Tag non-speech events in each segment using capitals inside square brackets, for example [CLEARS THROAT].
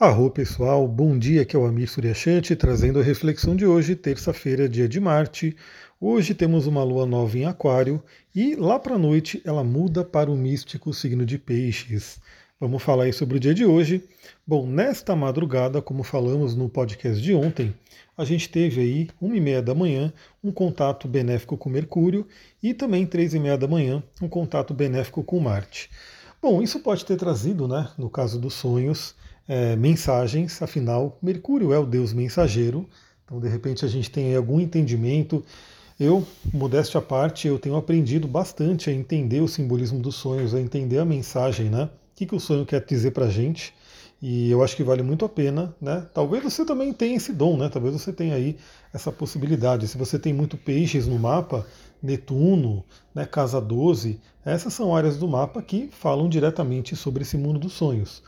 Arro pessoal, bom dia, aqui é o Amir Suryashanti trazendo a reflexão de hoje, terça-feira, dia de Marte. Hoje temos uma lua nova em Aquário e lá para a noite ela muda para o místico signo de Peixes. Vamos falar aí sobre o dia de hoje. Bom, nesta madrugada, como falamos no podcast de ontem, a gente teve aí, uma e meia da manhã, um contato benéfico com Mercúrio e também três e meia da manhã, um contato benéfico com Marte. Bom, isso pode ter trazido, né, no caso dos sonhos, é, mensagens, afinal, Mercúrio é o deus mensageiro, então de repente a gente tem algum entendimento. Eu, modéstia à parte, eu tenho aprendido bastante a entender o simbolismo dos sonhos, a entender a mensagem, né? O que, que o sonho quer dizer pra gente. E eu acho que vale muito a pena, né? Talvez você também tenha esse dom, né? Talvez você tenha aí essa possibilidade. Se você tem muito peixes no mapa, Netuno, né, Casa 12, essas são áreas do mapa que falam diretamente sobre esse mundo dos sonhos.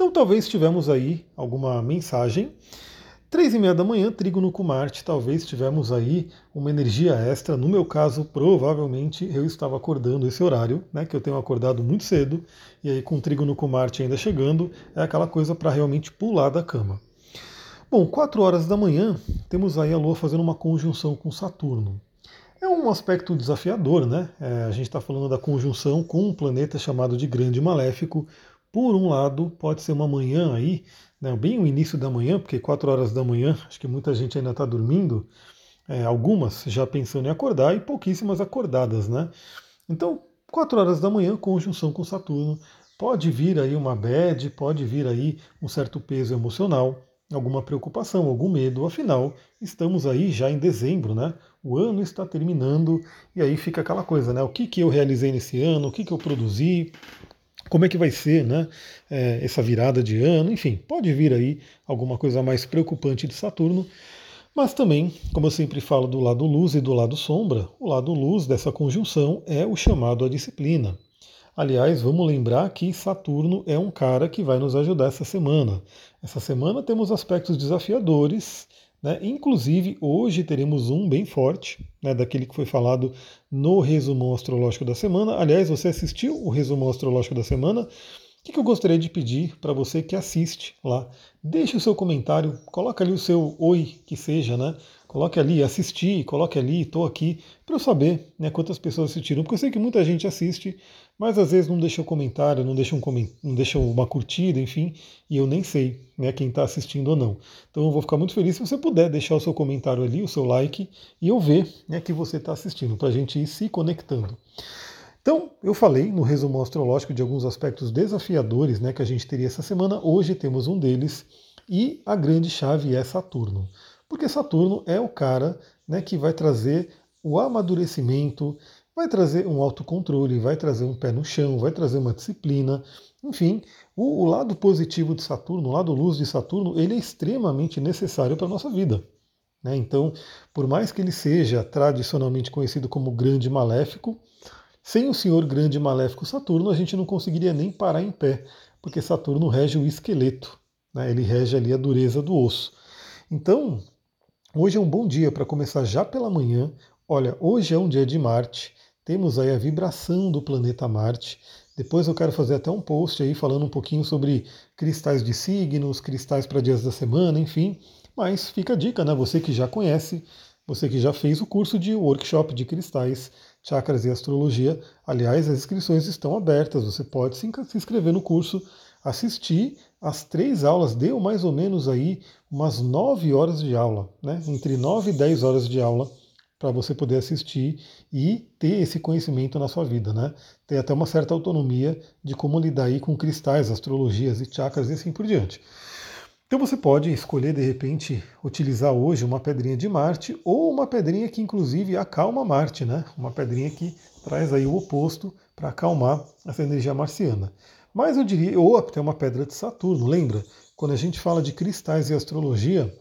Então talvez tivemos aí alguma mensagem. Três e meia da manhã, trígono com Marte, talvez tivemos aí uma energia extra. No meu caso, provavelmente eu estava acordando esse horário, né? Que eu tenho acordado muito cedo, e aí com trígono com Marte ainda chegando, é aquela coisa para realmente pular da cama. Bom, 4 horas da manhã, temos aí a Lua fazendo uma conjunção com Saturno. É um aspecto desafiador, né? É, a gente está falando da conjunção com um planeta chamado de Grande Maléfico, por um lado, pode ser uma manhã aí, né, bem o início da manhã, porque 4 horas da manhã, acho que muita gente ainda está dormindo, é, algumas já pensando em acordar e pouquíssimas acordadas, né? Então, 4 horas da manhã, conjunção com Saturno, pode vir aí uma bad, pode vir aí um certo peso emocional, alguma preocupação, algum medo, afinal, estamos aí já em dezembro, né? O ano está terminando e aí fica aquela coisa, né? O que, que eu realizei nesse ano, o que, que eu produzi, como é que vai ser né, é, essa virada de ano, enfim, pode vir aí alguma coisa mais preocupante de Saturno, mas também, como eu sempre falo do lado luz e do lado sombra, o lado luz dessa conjunção é o chamado à disciplina. Aliás, vamos lembrar que Saturno é um cara que vai nos ajudar essa semana. Essa semana temos aspectos desafiadores, né? Inclusive, hoje teremos um bem forte, né, daquele que foi falado no resumo astrológico da semana. Aliás, você assistiu o resumo astrológico da semana? O que eu gostaria de pedir para você que assiste lá? Deixe o seu comentário, coloque ali o seu oi, que seja, né? Coloque ali, assisti, coloque ali, estou aqui, para eu saber né, quantas pessoas assistiram, porque eu sei que muita gente assiste, mas às vezes não deixa um comentário, não deixa, um não deixa uma curtida, enfim, e eu nem sei né, quem está assistindo ou não. Então eu vou ficar muito feliz se você puder deixar o seu comentário ali, o seu like, e eu ver né, que você está assistindo, para a gente ir se conectando. Então, eu falei no resumo astrológico de alguns aspectos desafiadores né, que a gente teria essa semana. Hoje temos um deles, e a grande chave é Saturno. Porque Saturno é o cara né, que vai trazer o amadurecimento, vai trazer um autocontrole, vai trazer um pé no chão, vai trazer uma disciplina. Enfim, o, o lado positivo de Saturno, o lado luz de Saturno, ele é extremamente necessário para a nossa vida. Né? Então, por mais que ele seja tradicionalmente conhecido como grande maléfico, sem o senhor grande maléfico Saturno, a gente não conseguiria nem parar em pé, porque Saturno rege o esqueleto, né? ele rege ali a dureza do osso. Então, Hoje é um bom dia para começar já pela manhã. Olha, hoje é um dia de Marte. Temos aí a vibração do planeta Marte. Depois eu quero fazer até um post aí falando um pouquinho sobre cristais de signos, cristais para dias da semana, enfim. Mas fica a dica, né? Você que já conhece, você que já fez o curso de workshop de cristais, chakras e astrologia. Aliás, as inscrições estão abertas. Você pode se inscrever no curso assistir as três aulas, deu mais ou menos aí umas nove horas de aula, né? entre nove e dez horas de aula para você poder assistir e ter esse conhecimento na sua vida, né? Ter até uma certa autonomia de como lidar aí com cristais, astrologias e chakras e assim por diante. Então você pode escolher de repente utilizar hoje uma pedrinha de Marte ou uma pedrinha que inclusive acalma Marte, né? Uma pedrinha que traz aí o oposto para acalmar essa energia marciana. Mas eu diria, ou até uma pedra de Saturno, lembra? Quando a gente fala de cristais e astrologia,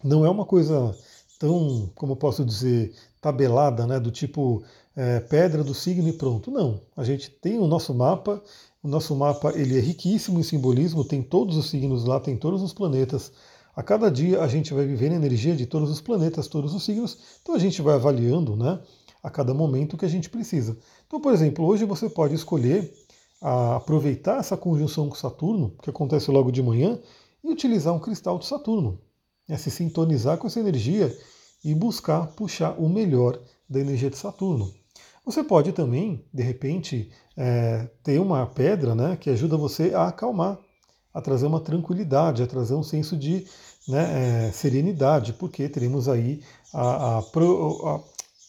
não é uma coisa tão, como posso dizer, tabelada, né? Do tipo é, pedra do signo e pronto. Não. A gente tem o nosso mapa, o nosso mapa ele é riquíssimo em simbolismo, tem todos os signos lá, tem todos os planetas. A cada dia a gente vai viver a energia de todos os planetas, todos os signos, então a gente vai avaliando, né? A cada momento o que a gente precisa. Então, por exemplo, hoje você pode escolher a aproveitar essa conjunção com Saturno, que acontece logo de manhã, e utilizar um cristal de Saturno. É se sintonizar com essa energia e buscar puxar o melhor da energia de Saturno. Você pode também, de repente, é, ter uma pedra né, que ajuda você a acalmar, a trazer uma tranquilidade, a trazer um senso de né, é, serenidade, porque teremos aí a, a, a,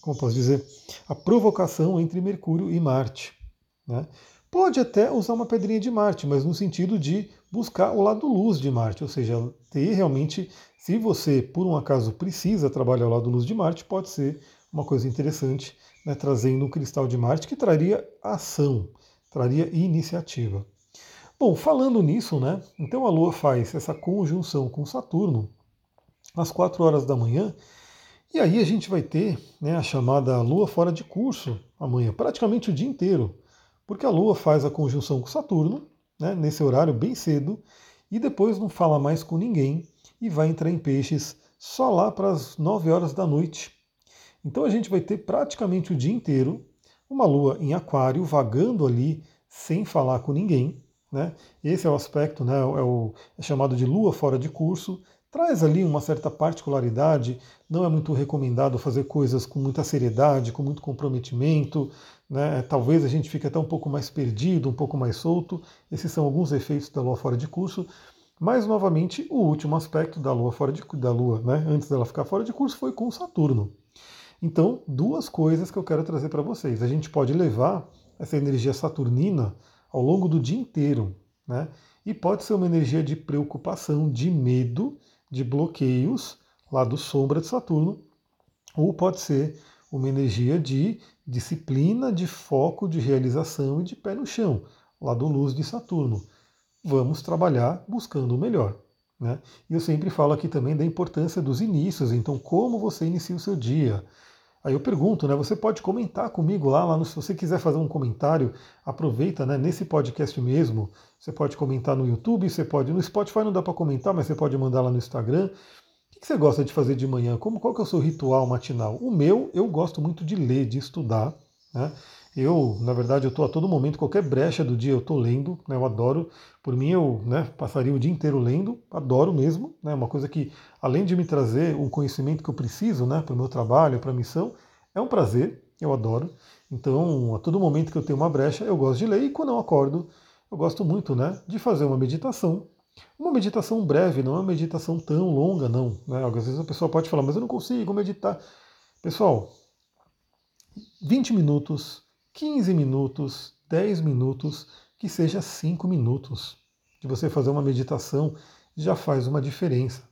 como posso dizer, a provocação entre Mercúrio e Marte. Né? Pode até usar uma pedrinha de Marte, mas no sentido de buscar o lado luz de Marte, ou seja, ter realmente, se você por um acaso precisa trabalhar o lado luz de Marte, pode ser uma coisa interessante, né, trazendo um cristal de Marte que traria ação, traria iniciativa. Bom, falando nisso, né, então a Lua faz essa conjunção com Saturno às 4 horas da manhã, e aí a gente vai ter né, a chamada Lua fora de curso amanhã, praticamente o dia inteiro, porque a Lua faz a conjunção com Saturno, né, nesse horário bem cedo, e depois não fala mais com ninguém e vai entrar em peixes só lá para as 9 horas da noite. Então a gente vai ter praticamente o dia inteiro uma lua em aquário vagando ali sem falar com ninguém. Né? Esse é o aspecto, né? é, o, é chamado de lua fora de curso. Traz ali uma certa particularidade, não é muito recomendado fazer coisas com muita seriedade, com muito comprometimento, né? talvez a gente fique até um pouco mais perdido, um pouco mais solto. Esses são alguns efeitos da lua fora de curso. Mas, novamente, o último aspecto da lua fora de da lua, né? antes dela ficar fora de curso, foi com Saturno. Então, duas coisas que eu quero trazer para vocês. A gente pode levar essa energia saturnina ao longo do dia inteiro, né? E pode ser uma energia de preocupação, de medo, de bloqueios lá do sombra de Saturno, ou pode ser uma energia de disciplina, de foco, de realização e de pé no chão, lá do luz de Saturno. Vamos trabalhar buscando o melhor. Né? E eu sempre falo aqui também da importância dos inícios, então como você inicia o seu dia. Aí eu pergunto, né? Você pode comentar comigo lá, lá no, se você quiser fazer um comentário, aproveita, né? Nesse podcast mesmo, você pode comentar no YouTube, você pode no Spotify não dá para comentar, mas você pode mandar lá no Instagram. O que você gosta de fazer de manhã? Como qual que é o seu ritual matinal? O meu, eu gosto muito de ler, de estudar, né? Eu, na verdade, eu estou a todo momento, qualquer brecha do dia eu estou lendo, né, eu adoro. Por mim, eu né, passaria o dia inteiro lendo, adoro mesmo. É né, uma coisa que, além de me trazer um conhecimento que eu preciso né, para o meu trabalho, para a missão, é um prazer, eu adoro. Então, a todo momento que eu tenho uma brecha, eu gosto de ler e quando eu acordo, eu gosto muito né, de fazer uma meditação. Uma meditação breve, não é uma meditação tão longa, não. Né? Às vezes a pessoa pode falar, mas eu não consigo meditar. Pessoal, 20 minutos 15 minutos, 10 minutos, que seja 5 minutos de você fazer uma meditação já faz uma diferença.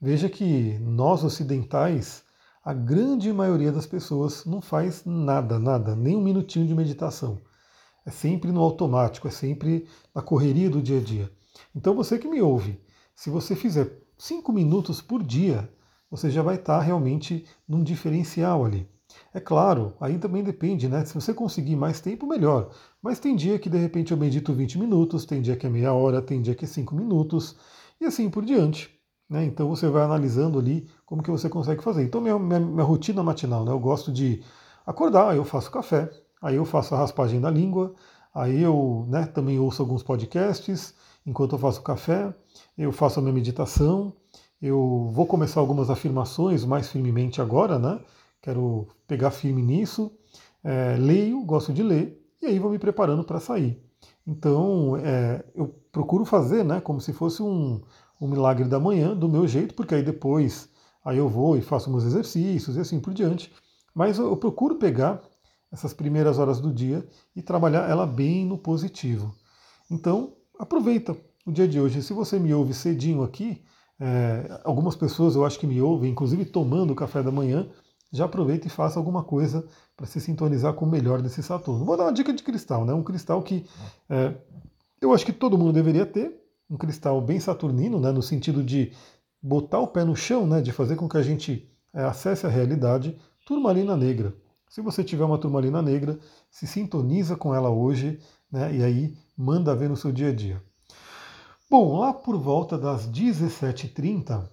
Veja que nós ocidentais, a grande maioria das pessoas não faz nada, nada, nem um minutinho de meditação. É sempre no automático, é sempre na correria do dia a dia. Então você que me ouve, se você fizer 5 minutos por dia, você já vai estar realmente num diferencial ali. É claro, aí também depende, né? Se você conseguir mais tempo, melhor. Mas tem dia que de repente eu medito 20 minutos, tem dia que é meia hora, tem dia que é 5 minutos, e assim por diante. Né? Então você vai analisando ali como que você consegue fazer. Então minha, minha, minha rotina matinal, né? Eu gosto de acordar, eu faço café, aí eu faço a raspagem da língua, aí eu né, também ouço alguns podcasts enquanto eu faço café, eu faço a minha meditação, eu vou começar algumas afirmações mais firmemente agora, né? Quero pegar firme nisso, é, leio, gosto de ler, e aí vou me preparando para sair. Então, é, eu procuro fazer né, como se fosse um, um milagre da manhã, do meu jeito, porque aí depois aí eu vou e faço meus exercícios e assim por diante. Mas eu, eu procuro pegar essas primeiras horas do dia e trabalhar ela bem no positivo. Então, aproveita o dia de hoje. Se você me ouve cedinho aqui, é, algumas pessoas eu acho que me ouvem, inclusive tomando o café da manhã, já aproveita e faça alguma coisa para se sintonizar com o melhor desse Saturno. Vou dar uma dica de cristal, né? Um cristal que é, eu acho que todo mundo deveria ter, um cristal bem saturnino, né? No sentido de botar o pé no chão, né? De fazer com que a gente é, acesse a realidade. Turmalina negra. Se você tiver uma turmalina negra, se sintoniza com ela hoje, né? E aí manda ver no seu dia a dia. Bom, lá por volta das 17h30,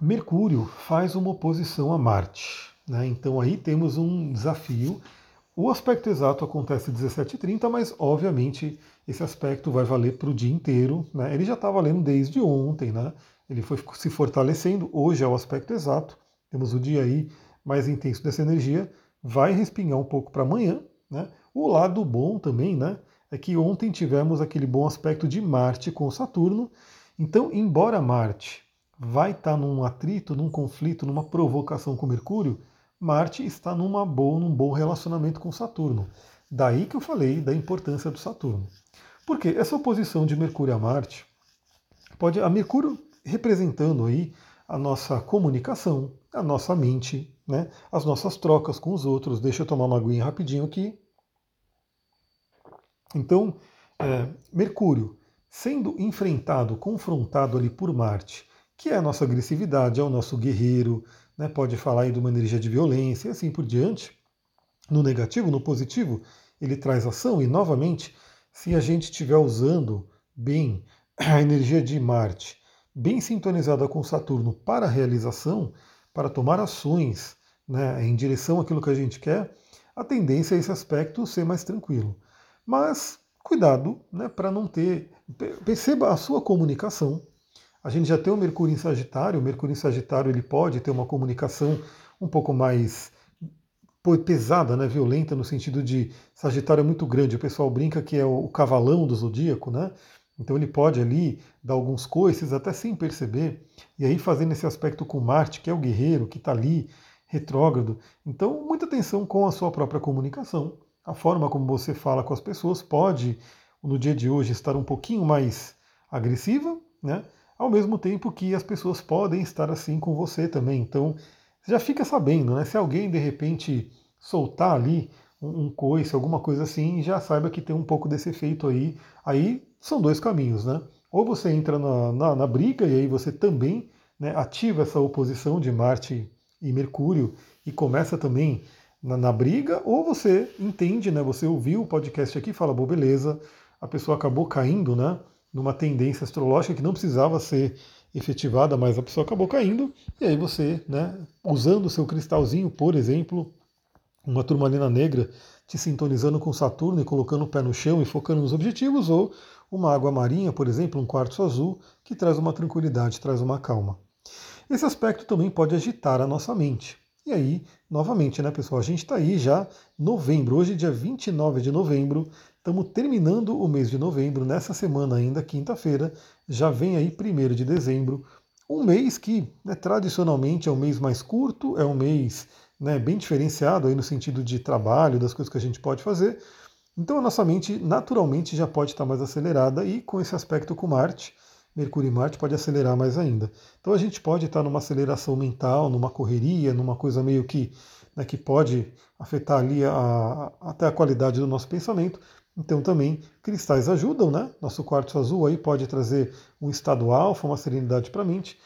Mercúrio faz uma oposição a Marte. Né? Então aí temos um desafio. O aspecto exato acontece 17h30, mas obviamente esse aspecto vai valer para o dia inteiro. Né? Ele já está valendo desde ontem, né? ele foi se fortalecendo. Hoje é o aspecto exato. Temos o dia aí mais intenso dessa energia. Vai respingar um pouco para amanhã. Né? O lado bom também né, é que ontem tivemos aquele bom aspecto de Marte com Saturno. Então, embora Marte vai estar tá num atrito, num conflito, numa provocação com Mercúrio, Marte está numa boa, num bom relacionamento com Saturno. Daí que eu falei da importância do Saturno. Porque essa oposição de Mercúrio a Marte pode a Mercúrio representando aí a nossa comunicação, a nossa mente, né, as nossas trocas com os outros. Deixa eu tomar uma aguinha rapidinho aqui. Então, é, Mercúrio sendo enfrentado, confrontado ali por Marte, que é a nossa agressividade, é o nosso guerreiro, né, pode falar aí de uma energia de violência e assim por diante. No negativo, no positivo, ele traz ação e, novamente, se a gente estiver usando bem [CLEARS THROAT] a energia de Marte, bem sintonizada com Saturno para a realização, para tomar ações né, em direção àquilo que a gente quer, a tendência é esse aspecto ser mais tranquilo. Mas cuidado né, para não ter. Perceba a sua comunicação, a gente já tem o Mercúrio em Sagitário, o Mercúrio em Sagitário ele pode ter uma comunicação um pouco mais pesada, né, violenta, no sentido de Sagitário é muito grande, o pessoal brinca que é o cavalão do zodíaco, né? Então ele pode ali dar alguns coices até sem perceber, e aí fazendo esse aspecto com Marte, que é o guerreiro, que está ali, retrógrado. Então, muita atenção com a sua própria comunicação. A forma como você fala com as pessoas pode, no dia de hoje, estar um pouquinho mais agressiva, né? Ao mesmo tempo que as pessoas podem estar assim com você também. Então, já fica sabendo, né? Se alguém de repente soltar ali um, um coice, alguma coisa assim, já saiba que tem um pouco desse efeito aí. Aí são dois caminhos, né? Ou você entra na, na, na briga e aí você também né, ativa essa oposição de Marte e Mercúrio e começa também na, na, briga, ou você entende, né? Você ouviu o podcast aqui e fala, bom, beleza, a pessoa acabou caindo, né? Numa tendência astrológica que não precisava ser efetivada, mas a pessoa acabou caindo, e aí você, né, usando o seu cristalzinho, por exemplo, uma turmalina negra, te sintonizando com Saturno e colocando o pé no chão e focando nos objetivos, ou uma água marinha, por exemplo, um quartzo azul, que traz uma tranquilidade, traz uma calma. Esse aspecto também pode agitar a nossa mente. E aí, novamente, né, pessoal, a gente está aí já novembro, hoje dia 29 de novembro, Estamos terminando o mês de novembro, nessa semana ainda, quinta-feira, já vem aí primeiro de dezembro, um mês que né, tradicionalmente é um mês mais curto, é um mês né, bem diferenciado aí no sentido de trabalho, das coisas que a gente pode fazer. Então a nossa mente naturalmente já pode estar mais acelerada e com esse aspecto com Marte, Mercúrio e Marte pode acelerar mais ainda. Então a gente pode estar numa aceleração mental, numa correria, numa coisa meio que, né, que pode afetar ali a, a, até a qualidade do nosso pensamento, então também cristais ajudam, né? Nosso quartzo azul aí pode trazer um estado alfa, uma serenidade para a mente.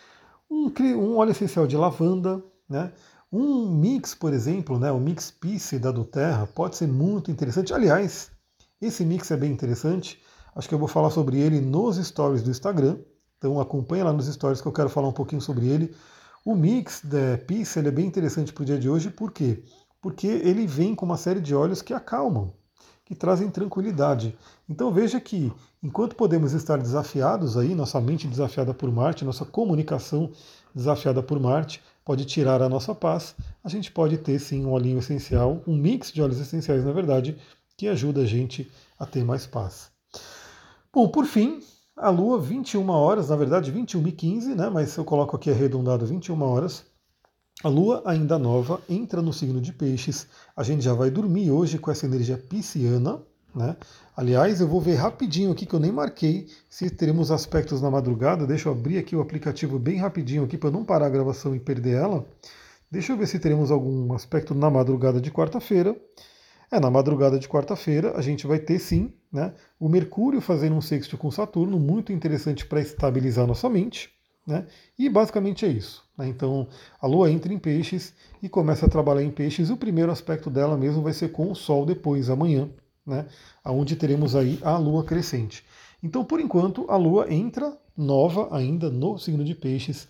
Um, um, óleo essencial de lavanda, né? Um mix, por exemplo, né? o mix Peace da do Terra pode ser muito interessante. Aliás, esse mix é bem interessante. Acho que eu vou falar sobre ele nos stories do Instagram. Então acompanha lá nos stories que eu quero falar um pouquinho sobre ele. O mix da Peace ele é bem interessante para o dia de hoje, por quê? Porque ele vem com uma série de óleos que acalmam que trazem tranquilidade. Então veja que enquanto podemos estar desafiados aí, nossa mente desafiada por Marte, nossa comunicação desafiada por Marte, pode tirar a nossa paz, a gente pode ter sim um olhinho essencial, um mix de óleos essenciais, na verdade, que ajuda a gente a ter mais paz. Bom, por fim, a Lua, 21 horas, na verdade 21 e 15, né, mas eu coloco aqui arredondado 21 horas, a Lua, ainda nova, entra no signo de Peixes. A gente já vai dormir hoje com essa energia pisciana. Né? Aliás, eu vou ver rapidinho aqui que eu nem marquei se teremos aspectos na madrugada. Deixa eu abrir aqui o aplicativo bem rapidinho aqui para não parar a gravação e perder ela. Deixa eu ver se teremos algum aspecto na madrugada de quarta-feira. É, na madrugada de quarta-feira a gente vai ter sim né, o Mercúrio fazendo um sexto com Saturno, muito interessante para estabilizar nossa mente. Né? E basicamente é isso. Né? Então a Lua entra em peixes e começa a trabalhar em peixes. O primeiro aspecto dela mesmo vai ser com o Sol depois, amanhã, né? onde teremos aí a Lua crescente. Então, por enquanto, a Lua entra nova ainda no signo de peixes,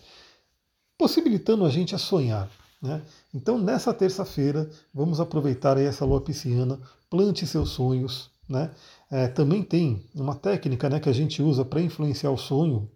possibilitando a gente a sonhar. Né? Então, nessa terça-feira, vamos aproveitar essa lua pisciana, plante seus sonhos. Né? É, também tem uma técnica né, que a gente usa para influenciar o sonho.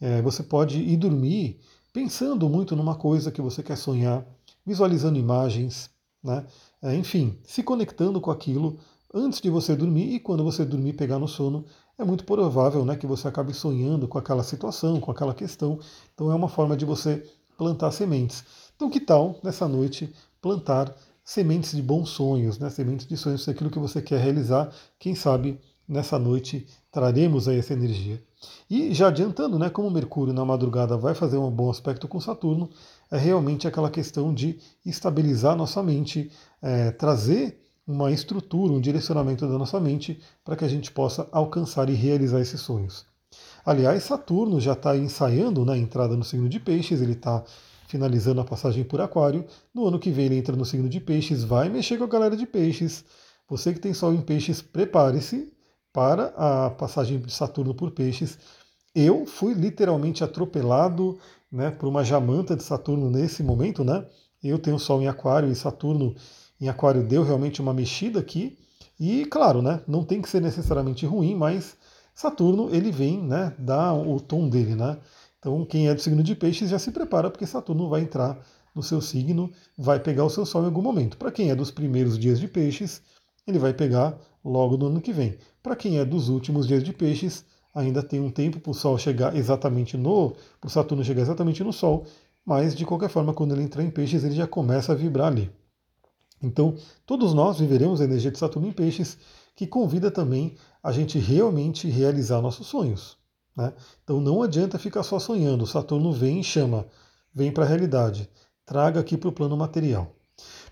É, você pode ir dormir pensando muito numa coisa que você quer sonhar, visualizando imagens, né? É, enfim, se conectando com aquilo antes de você dormir e quando você dormir pegar no sono, é muito provável né, que você acabe sonhando com aquela situação, com aquela questão. Então é uma forma de você plantar sementes. Então, que tal nessa noite plantar sementes de bons sonhos, né? sementes de sonhos, aquilo que você quer realizar? Quem sabe nessa noite traremos aí essa energia. E já adiantando, né, como Mercúrio na madrugada vai fazer um bom aspecto com Saturno, é realmente aquela questão de estabilizar nossa mente, é, trazer uma estrutura, um direcionamento da nossa mente para que a gente possa alcançar e realizar esses sonhos. Aliás, Saturno já está ensaiando né, entrada no signo de Peixes, ele está finalizando a passagem por Aquário. No ano que vem ele entra no signo de Peixes, vai mexer com a galera de Peixes. Você que tem Sol em Peixes, prepare-se para a passagem de Saturno por Peixes. Eu fui literalmente atropelado né, por uma jamanta de Saturno nesse momento, né? Eu tenho Sol em Aquário e Saturno em Aquário deu realmente uma mexida aqui. E claro, né, não tem que ser necessariamente ruim, mas Saturno ele vem, né, dar o tom dele, né? Então quem é do signo de Peixes já se prepara porque Saturno vai entrar no seu signo, vai pegar o seu Sol em algum momento. Para quem é dos primeiros dias de Peixes, ele vai pegar logo no ano que vem. Para quem é dos últimos dias de Peixes, ainda tem um tempo para o Sol chegar exatamente no, para o Saturno chegar exatamente no Sol, mas de qualquer forma, quando ele entrar em Peixes, ele já começa a vibrar ali. Então, todos nós viveremos a energia de Saturno em Peixes, que convida também a gente realmente realizar nossos sonhos. Né? Então, não adianta ficar só sonhando. Saturno vem e chama, vem para a realidade, traga aqui para o plano material.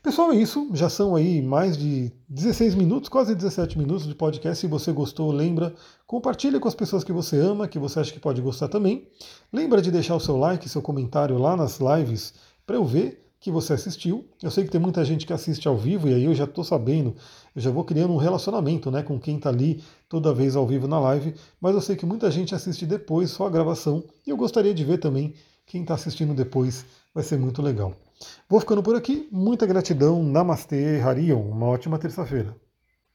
Pessoal, é isso. Já são aí mais de 16 minutos, quase 17 minutos de podcast. Se você gostou, lembra, compartilha com as pessoas que você ama, que você acha que pode gostar também. Lembra de deixar o seu like, seu comentário lá nas lives para eu ver que você assistiu. Eu sei que tem muita gente que assiste ao vivo e aí eu já estou sabendo, eu já vou criando um relacionamento né, com quem está ali toda vez ao vivo na live, mas eu sei que muita gente assiste depois só a gravação e eu gostaria de ver também quem está assistindo depois, vai ser muito legal. Vou ficando por aqui, muita gratidão, Namastê, Harion, uma ótima terça-feira.